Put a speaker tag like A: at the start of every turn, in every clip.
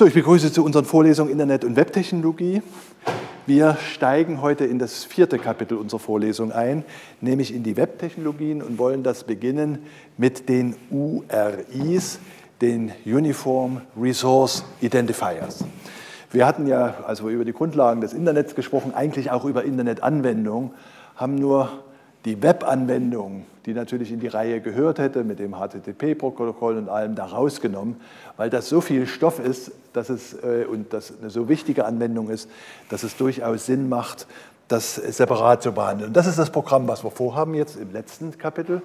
A: So, ich begrüße zu unseren Vorlesungen Internet und Webtechnologie. Wir steigen heute in das vierte Kapitel unserer Vorlesung ein, nämlich in die Webtechnologien und wollen das beginnen mit den URIs, den Uniform Resource Identifiers. Wir hatten ja, als wir über die Grundlagen des Internets gesprochen, eigentlich auch über Internetanwendungen, haben nur die Webanwendung, die natürlich in die Reihe gehört hätte, mit dem HTTP-Protokoll und allem da rausgenommen, weil das so viel Stoff ist dass es, äh, und das eine so wichtige Anwendung ist, dass es durchaus Sinn macht, das separat zu behandeln. Und das ist das Programm, was wir vorhaben jetzt im letzten Kapitel.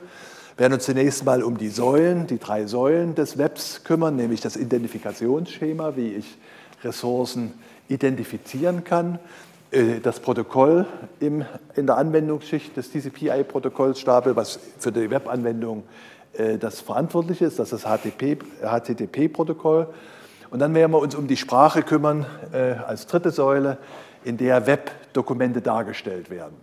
A: Wir werden uns zunächst mal um die Säulen, die drei Säulen des Webs kümmern, nämlich das Identifikationsschema, wie ich Ressourcen identifizieren kann, äh, das Protokoll im, in der Anwendungsschicht des TCP-IP-Protokollstapel, was für die Webanwendung äh, das verantwortlich ist, das ist das HTTP-Protokoll. Und dann werden wir uns um die Sprache kümmern äh, als dritte Säule, in der Webdokumente dargestellt werden.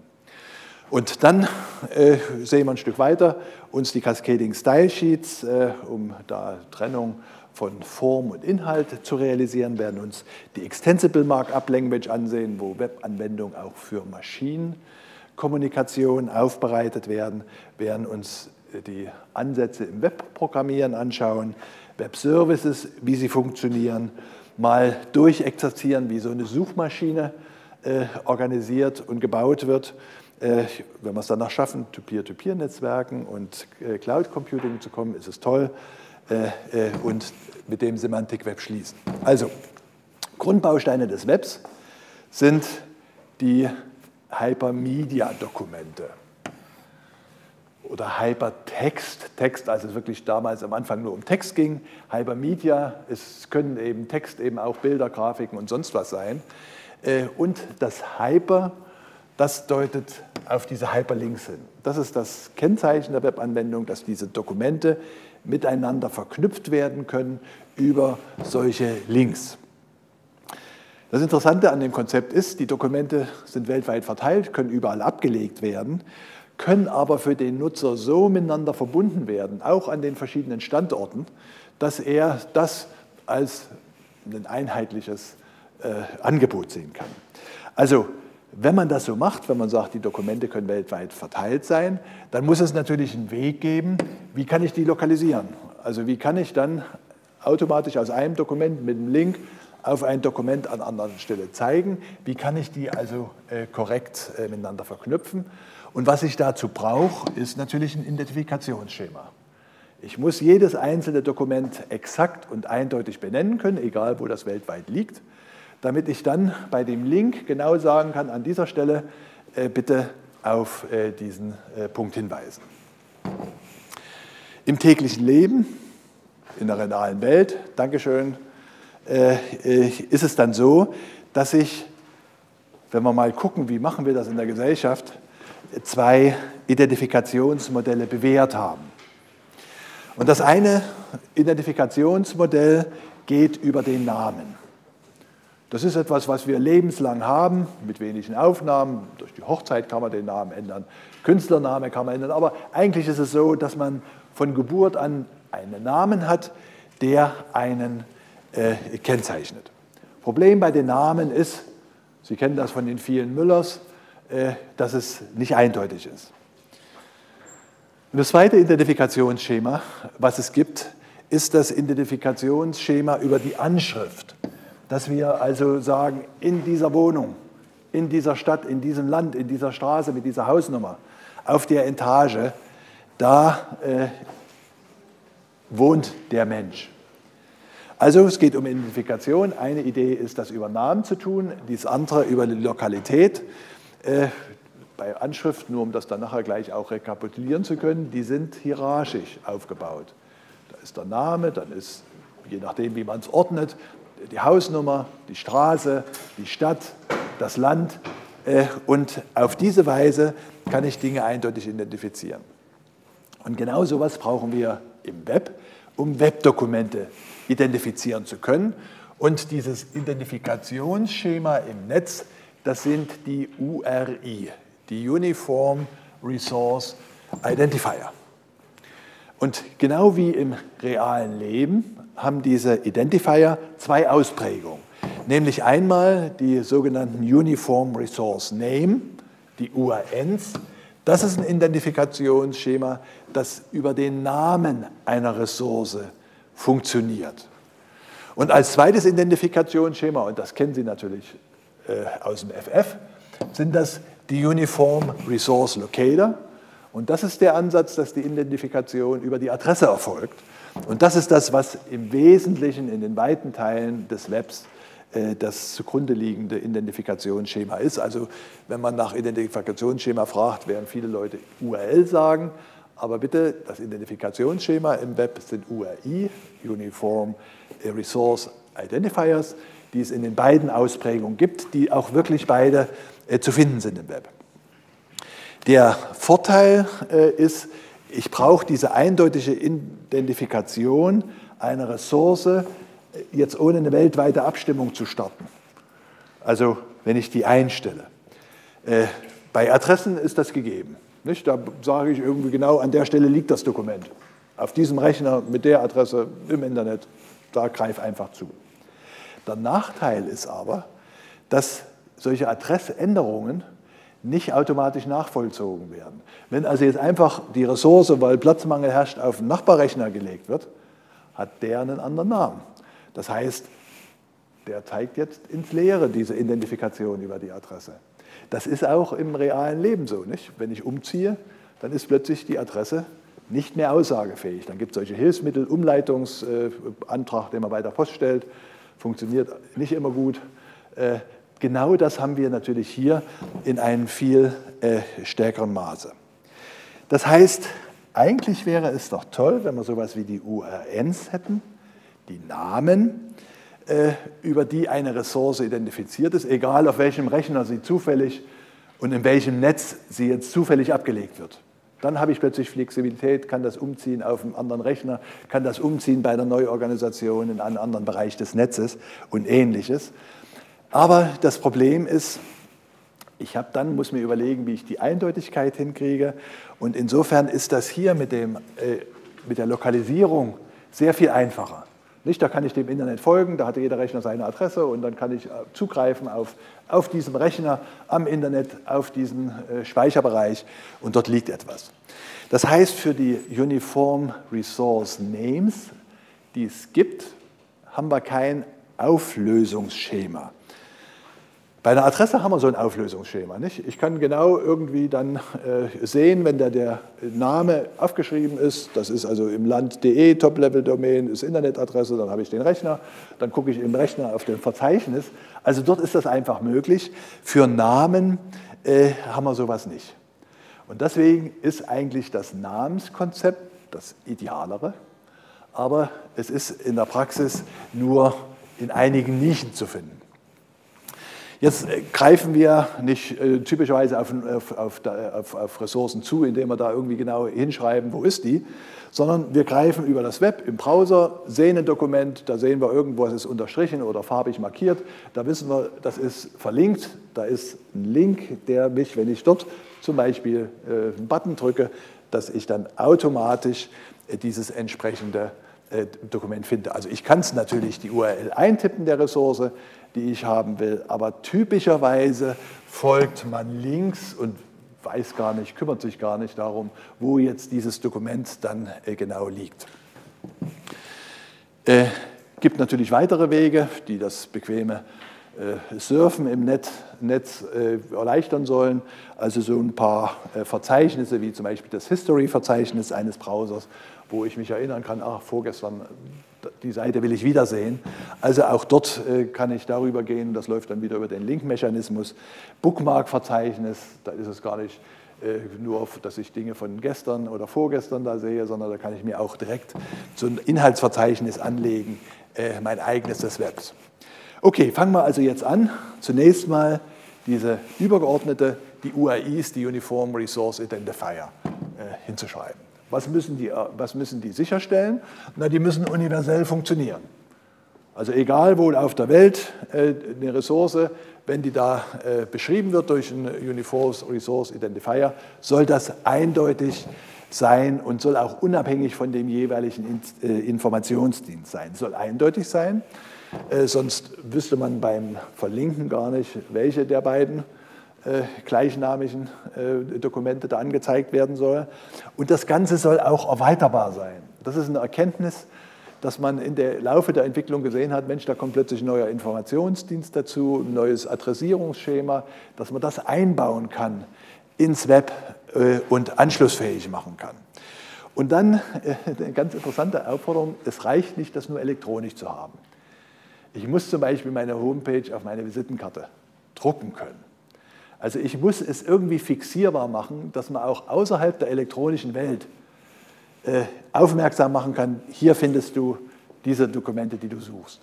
A: Und dann äh, sehen wir ein Stück weiter uns die Cascading Style Sheets, äh, um da Trennung von Form und Inhalt zu realisieren, werden uns die Extensible Markup Language ansehen, wo Webanwendungen auch für Maschinenkommunikation aufbereitet werden, werden uns die Ansätze im Webprogrammieren anschauen, Web-Services, wie sie funktionieren, mal durchexerzieren, wie so eine Suchmaschine äh, organisiert und gebaut wird. Äh, wenn wir es danach schaffen, zu Peer-to-Peer-Netzwerken und äh, Cloud Computing zu kommen, ist es toll. Äh, äh, und mit dem Semantik-Web schließen. Also, Grundbausteine des Webs sind die Hypermedia-Dokumente oder Hypertext. Text, als es wirklich damals am Anfang nur um Text ging. Hypermedia, es können eben Text, eben auch Bilder, Grafiken und sonst was sein. Äh, und das Hyper, das deutet auf diese Hyperlinks hin. Das ist das Kennzeichen der Webanwendung, dass diese Dokumente miteinander verknüpft werden können über solche Links. Das Interessante an dem Konzept ist, die Dokumente sind weltweit verteilt, können überall abgelegt werden, können aber für den Nutzer so miteinander verbunden werden, auch an den verschiedenen Standorten, dass er das als ein einheitliches äh, Angebot sehen kann. Also wenn man das so macht, wenn man sagt, die Dokumente können weltweit verteilt sein, dann muss es natürlich einen Weg geben, wie kann ich die lokalisieren? Also wie kann ich dann automatisch aus einem Dokument mit einem Link auf ein Dokument an anderer Stelle zeigen? Wie kann ich die also äh, korrekt äh, miteinander verknüpfen? Und was ich dazu brauche, ist natürlich ein Identifikationsschema. Ich muss jedes einzelne Dokument exakt und eindeutig benennen können, egal wo das weltweit liegt damit ich dann bei dem Link genau sagen kann, an dieser Stelle äh, bitte auf äh, diesen äh, Punkt hinweisen. Im täglichen Leben, in der realen Welt, Dankeschön, ist es dann so, dass ich, wenn wir mal gucken, wie machen wir das in der Gesellschaft, zwei Identifikationsmodelle bewährt haben. Und das eine Identifikationsmodell geht über den Namen. Das ist etwas, was wir lebenslang haben, mit wenigen Aufnahmen. Durch die Hochzeit kann man den Namen ändern, Künstlername kann man ändern. Aber eigentlich ist es so, dass man von Geburt an einen Namen hat, der einen äh, kennzeichnet. Problem bei den Namen ist, Sie kennen das von den vielen Müllers, äh, dass es nicht eindeutig ist. Und das zweite Identifikationsschema, was es gibt, ist das Identifikationsschema über die Anschrift dass wir also sagen, in dieser Wohnung, in dieser Stadt, in diesem Land, in dieser Straße mit dieser Hausnummer, auf der Etage, da äh, wohnt der Mensch. Also es geht um Identifikation. Eine Idee ist, das über Namen zu tun, dies andere über die Lokalität. Äh, bei Anschrift, nur um das dann nachher gleich auch rekapitulieren zu können, die sind hierarchisch aufgebaut. Da ist der Name, dann ist, je nachdem, wie man es ordnet, die Hausnummer, die Straße, die Stadt, das Land. Äh, und auf diese Weise kann ich Dinge eindeutig identifizieren. Und genau so etwas brauchen wir im Web, um Webdokumente identifizieren zu können. Und dieses Identifikationsschema im Netz, das sind die URI, die Uniform Resource Identifier. Und genau wie im realen Leben haben diese Identifier zwei Ausprägungen. Nämlich einmal die sogenannten Uniform Resource Name, die URNs. Das ist ein Identifikationsschema, das über den Namen einer Ressource funktioniert. Und als zweites Identifikationsschema, und das kennen Sie natürlich äh, aus dem FF, sind das die Uniform Resource Locator. Und das ist der Ansatz, dass die Identifikation über die Adresse erfolgt. Und das ist das, was im Wesentlichen in den weiten Teilen des Webs äh, das zugrunde liegende Identifikationsschema ist. Also wenn man nach Identifikationsschema fragt, werden viele Leute URL sagen, aber bitte, das Identifikationsschema im Web sind URI, Uniform Resource Identifiers, die es in den beiden Ausprägungen gibt, die auch wirklich beide äh, zu finden sind im Web. Der Vorteil äh, ist, ich brauche diese eindeutige Identifikation einer Ressource äh, jetzt ohne eine weltweite Abstimmung zu starten. Also wenn ich die einstelle. Äh, bei Adressen ist das gegeben. Nicht? Da sage ich irgendwie genau, an der Stelle liegt das Dokument. Auf diesem Rechner mit der Adresse im Internet, da greif einfach zu. Der Nachteil ist aber, dass solche Adressänderungen nicht automatisch nachvollzogen werden. Wenn also jetzt einfach die Ressource, weil Platzmangel herrscht, auf den Nachbarrechner gelegt wird, hat der einen anderen Namen. Das heißt, der zeigt jetzt ins Leere diese Identifikation über die Adresse. Das ist auch im realen Leben so. Nicht? Wenn ich umziehe, dann ist plötzlich die Adresse nicht mehr aussagefähig. Dann gibt es solche Hilfsmittel, Umleitungsantrag, den man bei der Post stellt, funktioniert nicht immer gut. Genau das haben wir natürlich hier in einem viel äh, stärkeren Maße. Das heißt, eigentlich wäre es doch toll, wenn wir sowas wie die URNs hätten, die Namen, äh, über die eine Ressource identifiziert ist, egal auf welchem Rechner sie zufällig und in welchem Netz sie jetzt zufällig abgelegt wird. Dann habe ich plötzlich Flexibilität, kann das umziehen auf einen anderen Rechner, kann das umziehen bei der Neuorganisation in einen anderen Bereich des Netzes und ähnliches. Aber das Problem ist, ich habe dann, muss mir überlegen, wie ich die Eindeutigkeit hinkriege. Und insofern ist das hier mit, dem, äh, mit der Lokalisierung sehr viel einfacher. Nicht, da kann ich dem Internet folgen, da hat jeder Rechner seine Adresse und dann kann ich äh, zugreifen auf, auf diesem Rechner am Internet, auf diesen äh, Speicherbereich und dort liegt etwas. Das heißt, für die Uniform Resource Names, die es gibt, haben wir kein Auflösungsschema. Bei einer Adresse haben wir so ein Auflösungsschema. Nicht? Ich kann genau irgendwie dann äh, sehen, wenn da der Name aufgeschrieben ist, das ist also im Land.de, Top-Level-Domain, ist Internetadresse, dann habe ich den Rechner, dann gucke ich im Rechner auf dem Verzeichnis. Also dort ist das einfach möglich. Für Namen äh, haben wir sowas nicht. Und deswegen ist eigentlich das Namenskonzept das Idealere, aber es ist in der Praxis nur in einigen Nischen zu finden. Jetzt äh, greifen wir nicht äh, typischerweise auf, auf, auf, auf, Ressourcen zu, indem wir da irgendwie genau hinschreiben, wo ist die, sondern wir greifen über das Web im Browser, sehen ein Dokument, da sehen wir irgendwo, es ist unterstrichen oder farbig markiert, da wissen wir, das ist verlinkt, da ist ein Link, der mich, wenn ich dort zum Beispiel äh, einen Button drücke, dass ich dann automatisch dieses entsprechende Dokument finde. Also ich kann es natürlich die URL eintippen der Ressource, die ich haben will. Aber typischerweise folgt man links und weiß gar nicht, kümmert sich gar nicht darum, wo jetzt dieses Dokument dann äh, genau liegt. Es äh, gibt natürlich weitere Wege, die das bequeme äh, Surfen im Netz, Netz äh, erleichtern sollen. Also so ein paar äh, Verzeichnisse, wie zum Beispiel das History-Verzeichnis eines Browsers, wo ich mich erinnern kann, ach, vorgestern die Seite will ich wiedersehen. Also auch dort äh, kann ich darüber gehen, das läuft dann wieder über den Link-Mechanismus. Bookmark-Verzeichnis, da ist es gar nicht äh, nur, dass ich Dinge von gestern oder vorgestern da sehe, sondern da kann ich mir auch direkt so ein Inhaltsverzeichnis anlegen, äh, mein eigenes des Webs. Okay, fangen wir also jetzt an. Zunächst mal diese übergeordnete, die URIs, die Uniform Resource Identifier, hinzuschreiben. Was müssen die, was müssen die sicherstellen? Na, die müssen universell funktionieren. Also egal wo auf der Welt äh, eine Ressource, wenn die da äh, beschrieben wird durch einen Uniform Resource Identifier, soll das eindeutig sein und soll auch unabhängig von dem jeweiligen äh, Informationsdienst sein. Soll eindeutig sein, äh, sonst wüsste man beim Verlinken gar nicht, welche der beiden äh, gleichnamigen Dokumente da angezeigt werden soll. Und das Ganze soll auch erweiterbar sein. Das ist eine Erkenntnis, dass man in der Laufe der Entwicklung gesehen hat, Mensch, da kommt plötzlich ein neuer Informationsdienst dazu, ein neues Adressierungsschema, dass man das einbauen kann ins Web äh, und anschlussfähig machen kann. Und dann äh, eine ganz interessante Aufforderung, es reicht nicht, das nur elektronisch zu haben. Ich muss zum Beispiel meine Homepage auf meine Visitenkarte drucken können. Also ich muss es irgendwie fixierbar machen, dass man auch außerhalb der elektronischen Welt äh, aufmerksam machen kann, hier findest du diese Dokumente, die du suchst.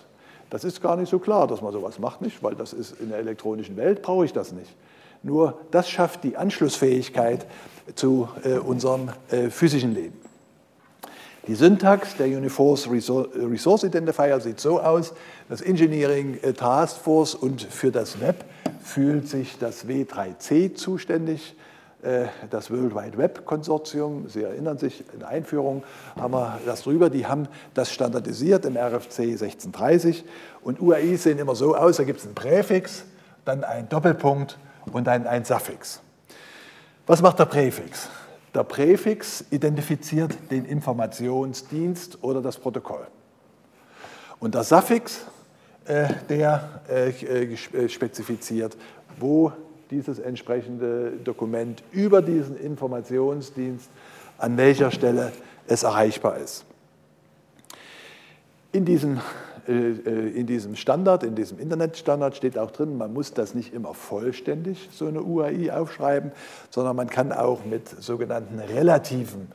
A: Das ist gar nicht so klar, dass man sowas macht, nicht, weil das ist in der elektronischen Welt, brauche ich das nicht. Nur das schafft die Anschlussfähigkeit zu äh, unserem äh, physischen Leben. Die Syntax der Uniforce Resource Identifier sieht so aus, das Engineering äh, Task Force und für das Web fühlt sich das W3C zuständig, äh, das World Wide Web Konsortium. Sie erinnern sich, in der Einführung haben wir das drüber, die haben das standardisiert im RFC 1630 und UAIs sehen immer so aus, da gibt es einen Präfix, dann ein Doppelpunkt und ein, ein Suffix. Was macht der Präfix? Der Präfix identifiziert den Informationsdienst oder das Protokoll. Und der Suffix, äh, der äh, äh, spezifiziert, wo dieses entsprechende Dokument über diesen Informationsdienst, an welcher Stelle es erreichbar ist. In diesem äh, äh, in diesem Standard, in diesem Internetstandard steht auch drin, man muss das nicht immer vollständig, so eine URI aufschreiben, sondern man kann auch mit sogenannten relativen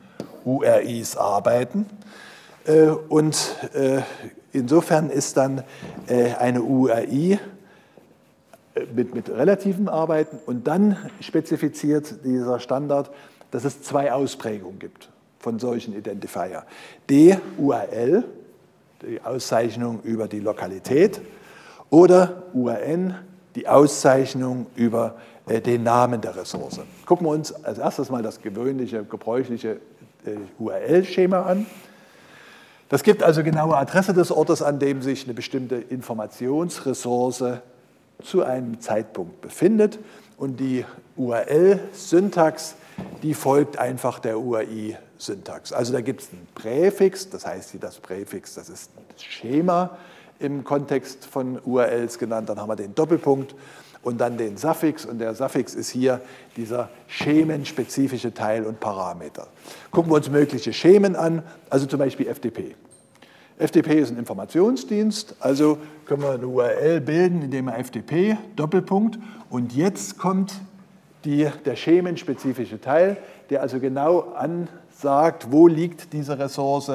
A: URIs arbeiten. Äh, und insofern ist dann eine URI mit, mit relativen Arbeiten und dann spezifiziert dieser Standard, dass es zwei Ausprägungen gibt von solchen Identifier. DURL, die Auszeichnung über die Lokalität, oder URN, die Auszeichnung über äh, den Namen der Ressource. Gucken wir uns als erstes mal das gewöhnliche, gebräuchliche äh, URL-Schema an. Das gibt also genaue Adresse des Ortes, an dem sich eine bestimmte Informationsressource zu einem Zeitpunkt befindet. Und die URL-Syntax, die folgt einfach der URI Syntax. Also da gibt es einen Präfix, das heißt hier das Präfix, das ist das Schema im Kontext von URLs genannt. Dann haben wir den Doppelpunkt und dann den Suffix. Und der Suffix ist hier dieser schemenspezifische Teil und Parameter. Gucken wir uns mögliche Schemen an, also zum Beispiel FTP. FTP ist ein Informationsdienst, also können wir eine URL bilden, indem wir FTP, Doppelpunkt, und jetzt kommt die, der schemenspezifische Teil, der also genau an sagt, wo liegt diese Ressource,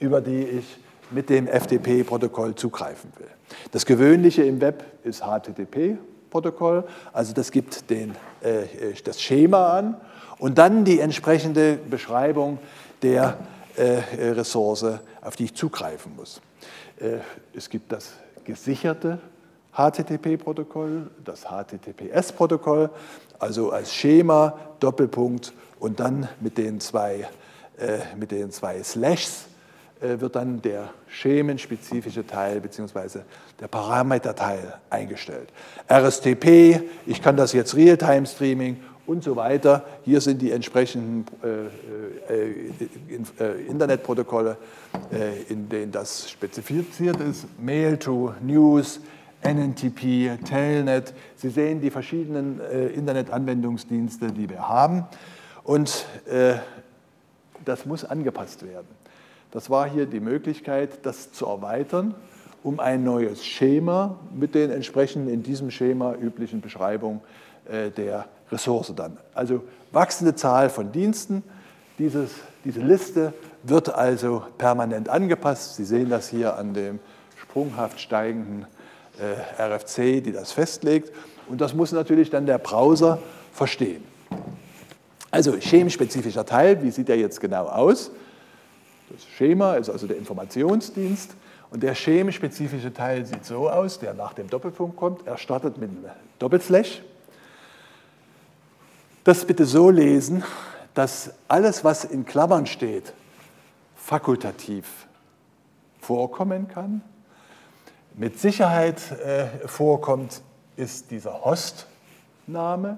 A: über die ich mit dem FTP-Protokoll zugreifen will. Das Gewöhnliche im Web ist HTTP-Protokoll, also das gibt den, äh, das Schema an und dann die entsprechende Beschreibung der äh, Ressource, auf die ich zugreifen muss. Äh, es gibt das gesicherte HTTP-Protokoll, das HTTPS-Protokoll, also als Schema, Doppelpunkt und dann mit den zwei, äh, mit den zwei Slashs äh, wird dann der schemenspezifische Teil bzw. der Parameterteil eingestellt. RSTP, ich kann das jetzt Realtime-Streaming und so weiter. Hier sind die entsprechenden äh, äh, äh Internetprotokolle, äh, in denen das spezifiziert ist. Mail to News, NNTP, Telnet. Sie sehen die verschiedenen Internetanwendungsdienste, die wir haben. Und äh, das muss angepasst werden. Das war hier die Möglichkeit, das zu erweitern, um ein neues Schema mit den entsprechenden in diesem Schema üblichen Beschreibungen äh, der Ressource dann. Also wachsende Zahl von Diensten. Dieses, diese Liste wird also permanent angepasst. Sie sehen das hier an dem sprunghaft steigenden äh, RFC, die das festlegt. Und das muss natürlich dann der Browser verstehen. Also schemenspezifischer Teil, wie sieht der jetzt genau aus? Das Schema ist also der Informationsdienst und der schemenspezifische Teil sieht so aus, der nach dem Doppelpunkt kommt. Er startet mit einem Doppelslash. Das bitte so lesen, dass alles, was in Klammern steht, fakultativ vorkommen kann. Mit Sicherheit äh, vorkommt, ist dieser Hostname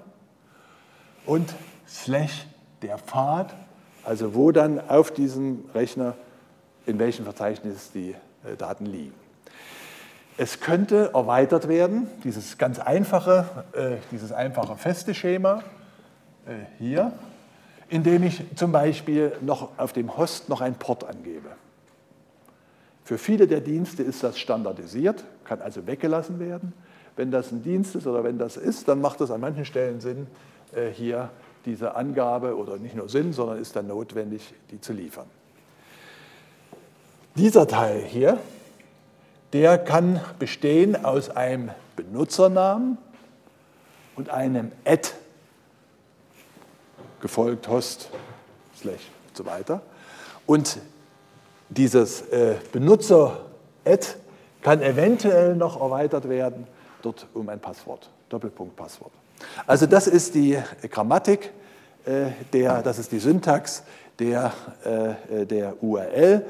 A: und slash der Pfad, also wo dann auf diesem Rechner in welchem Verzeichnis die äh, Daten liegen. Es könnte erweitert werden, dieses ganz einfache, äh, dieses einfache feste Schema äh, hier, indem ich zum Beispiel noch auf dem Host noch ein Port angebe. Für viele der Dienste ist das standardisiert, kann also weggelassen werden. Wenn das ein Dienst ist oder wenn das ist, dann macht es an manchen Stellen Sinn, äh, hier diese Angabe oder nicht nur Sinn, sondern ist dann notwendig, die zu liefern. Dieser Teil hier, der kann bestehen aus einem Benutzernamen und einem Add, gefolgt Host, Slash und so weiter. Und dieses äh, Benutzer-Add kann eventuell noch erweitert werden, dort um ein Passwort, Doppelpunkt-Passwort. Also das ist die Grammatik, äh, der, das ist die Syntax der, äh, der URL.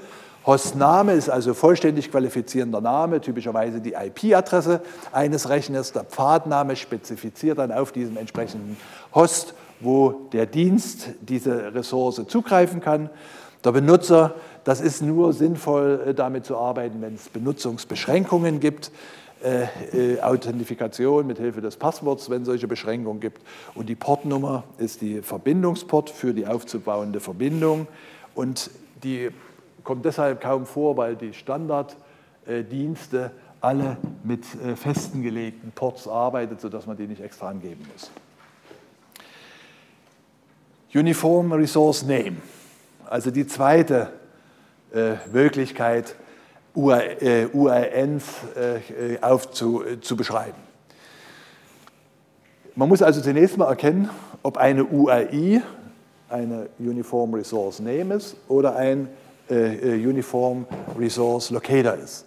A: Hostname ist also vollständig qualifizierender Name, typischerweise die IP-Adresse eines Rechners. Der Pfadname spezifiziert dann auf diesem entsprechenden Host, wo der Dienst diese Ressource zugreifen kann. Der Benutzer, das ist nur sinnvoll, äh, damit zu arbeiten, wenn es Benutzungsbeschränkungen gibt. Äh, äh, Authentifikation mit Hilfe des Passworts, wenn es solche Beschränkungen gibt. Und die Portnummer ist die Verbindungsport für die aufzubauende Verbindung. Und die kommt deshalb kaum vor, weil die Standarddienste alle mit äh, festen gelegten Ports arbeiten, sodass man die nicht extra angeben muss. Uniform Resource Name, also die zweite äh, Möglichkeit, URNs äh, aufzu, zu beschreiben. Man muss also zunächst mal erkennen, ob eine URI eine Uniform Resource Name ist oder ein äh, äh, Uniform Resource Locator ist.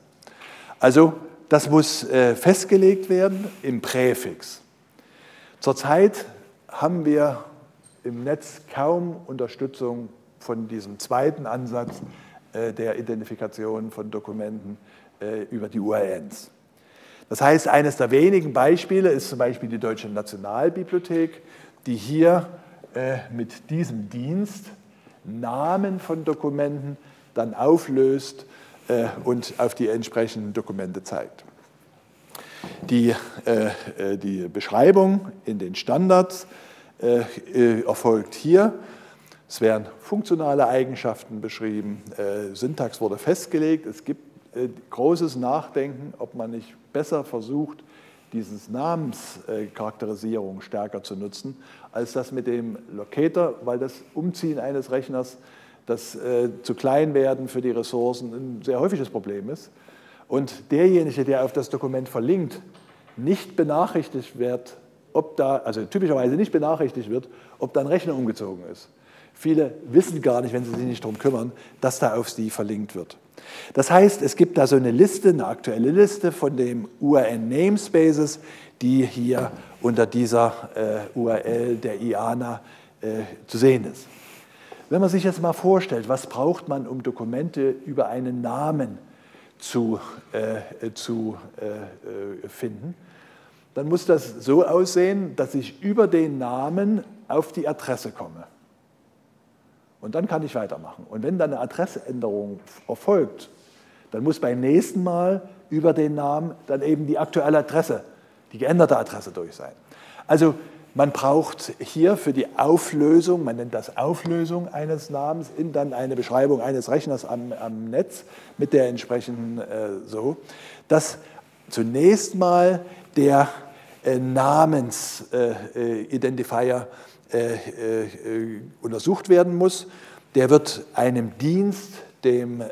A: Also das muss äh, festgelegt werden im Präfix. Zurzeit haben wir im Netz kaum Unterstützung von diesem zweiten Ansatz der Identifikation von Dokumenten über die URNs. Das heißt, eines der wenigen Beispiele ist zum Beispiel die Deutsche Nationalbibliothek, die hier mit diesem Dienst Namen von Dokumenten dann auflöst äh, und auf die entsprechenden Dokumente zeigt. Die, äh, äh die Beschreibung in den Standards äh, äh, erfolgt hier. Es werden funktionale Eigenschaften beschrieben, Syntax wurde festgelegt. Es gibt großes Nachdenken, ob man nicht besser versucht, dieses Namenscharakterisierung stärker zu nutzen, als das mit dem Locator, weil das Umziehen eines Rechners das äh, zu klein werden für die Ressourcen ein sehr häufiges Problem ist. Und derjenige, der auf das Dokument verlinkt, nicht benachrichtigt wird, ob da, also typischerweise nicht benachrichtigt wird, ob da ein Rechner umgezogen ist. Viele wissen gar nicht, wenn sie sich nicht darum kümmern, dass da auf sie verlinkt wird. Das heißt, es gibt da so eine Liste, eine aktuelle Liste von den URN-Namespaces, die hier unter dieser äh, URL der IANA äh, zu sehen ist. Wenn man sich jetzt mal vorstellt, was braucht man, um Dokumente über einen Namen zu, äh, zu äh, finden, dann muss das so aussehen, dass ich über den Namen auf die Adresse komme. Und dann kann ich weitermachen. Und wenn dann eine Adressänderung erfolgt, dann muss beim nächsten Mal über den Namen dann eben die aktuelle Adresse, die geänderte Adresse durch sein. Also man braucht hier für die Auflösung, man nennt das Auflösung eines Namens, in dann eine Beschreibung eines Rechners am, am Netz mit der entsprechenden äh, so, dass zunächst mal der Namensidentifier äh, äh, äh, untersucht werden muss. Der wird einem Dienst, dem äh,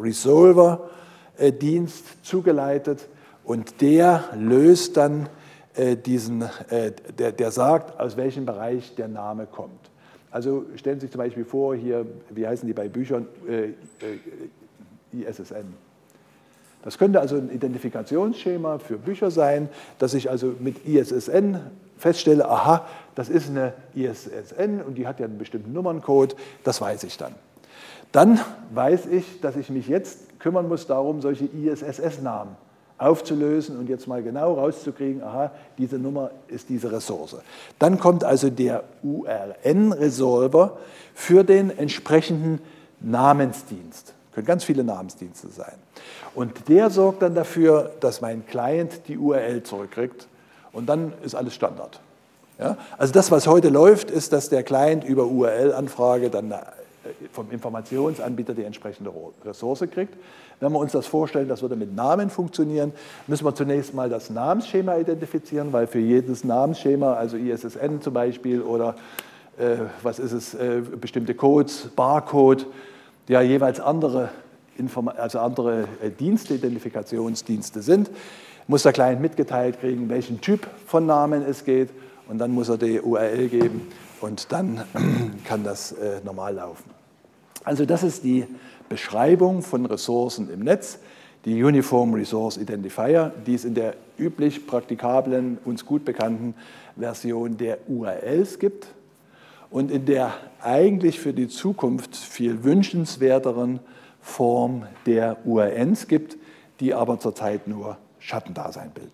A: Resolver-Dienst zugeleitet und der löst dann äh, diesen, äh, der, der sagt, aus welchem Bereich der Name kommt. Also stellen Sie sich zum Beispiel vor, hier, wie heißen die bei Büchern, äh, ISSN. Das könnte also ein Identifikationsschema für Bücher sein, das ich also mit ISSN feststelle, aha, das ist eine ISSN und die hat ja einen bestimmten Nummerncode, das weiß ich dann. Dann weiß ich, dass ich mich jetzt kümmern muss darum, solche ISSS-Namen aufzulösen und jetzt mal genau rauszukriegen, aha, diese Nummer ist diese Ressource. Dann kommt also der URN-Resolver für den entsprechenden Namensdienst. Können ganz viele Namensdienste sein. Und der sorgt dann dafür, dass mein Client die URL zurückkriegt und dann ist alles Standard. Ja? Also das, was heute läuft, ist, dass der Client über URL-Anfrage dann äh, vom Informationsanbieter die entsprechende Ressource kriegt. Wenn wir uns das vorstellen, das würde mit Namen funktionieren, müssen wir zunächst mal das Namensschema identifizieren, weil für jedes Namensschema, also ISSN zum Beispiel oder äh, was ist es, äh, bestimmte Codes, Barcode, ja jeweils andere, Inform also andere äh, Dienste, Identifikationsdienste sind, muss der Client mitgeteilt kriegen, welchen Typ von Namen es geht und dann muss er die URL geben und dann kann das äh, normal laufen. Also das ist die Beschreibung von Ressourcen im Netz, die Uniform Resource Identifier, die es in der üblich praktikablen, uns gut bekannten Version der URLs gibt und in der eigentlich für die Zukunft viel wünschenswerteren Form der URNs gibt, die aber zurzeit nur Schattendasein bilden.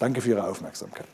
A: Danke für Ihre Aufmerksamkeit.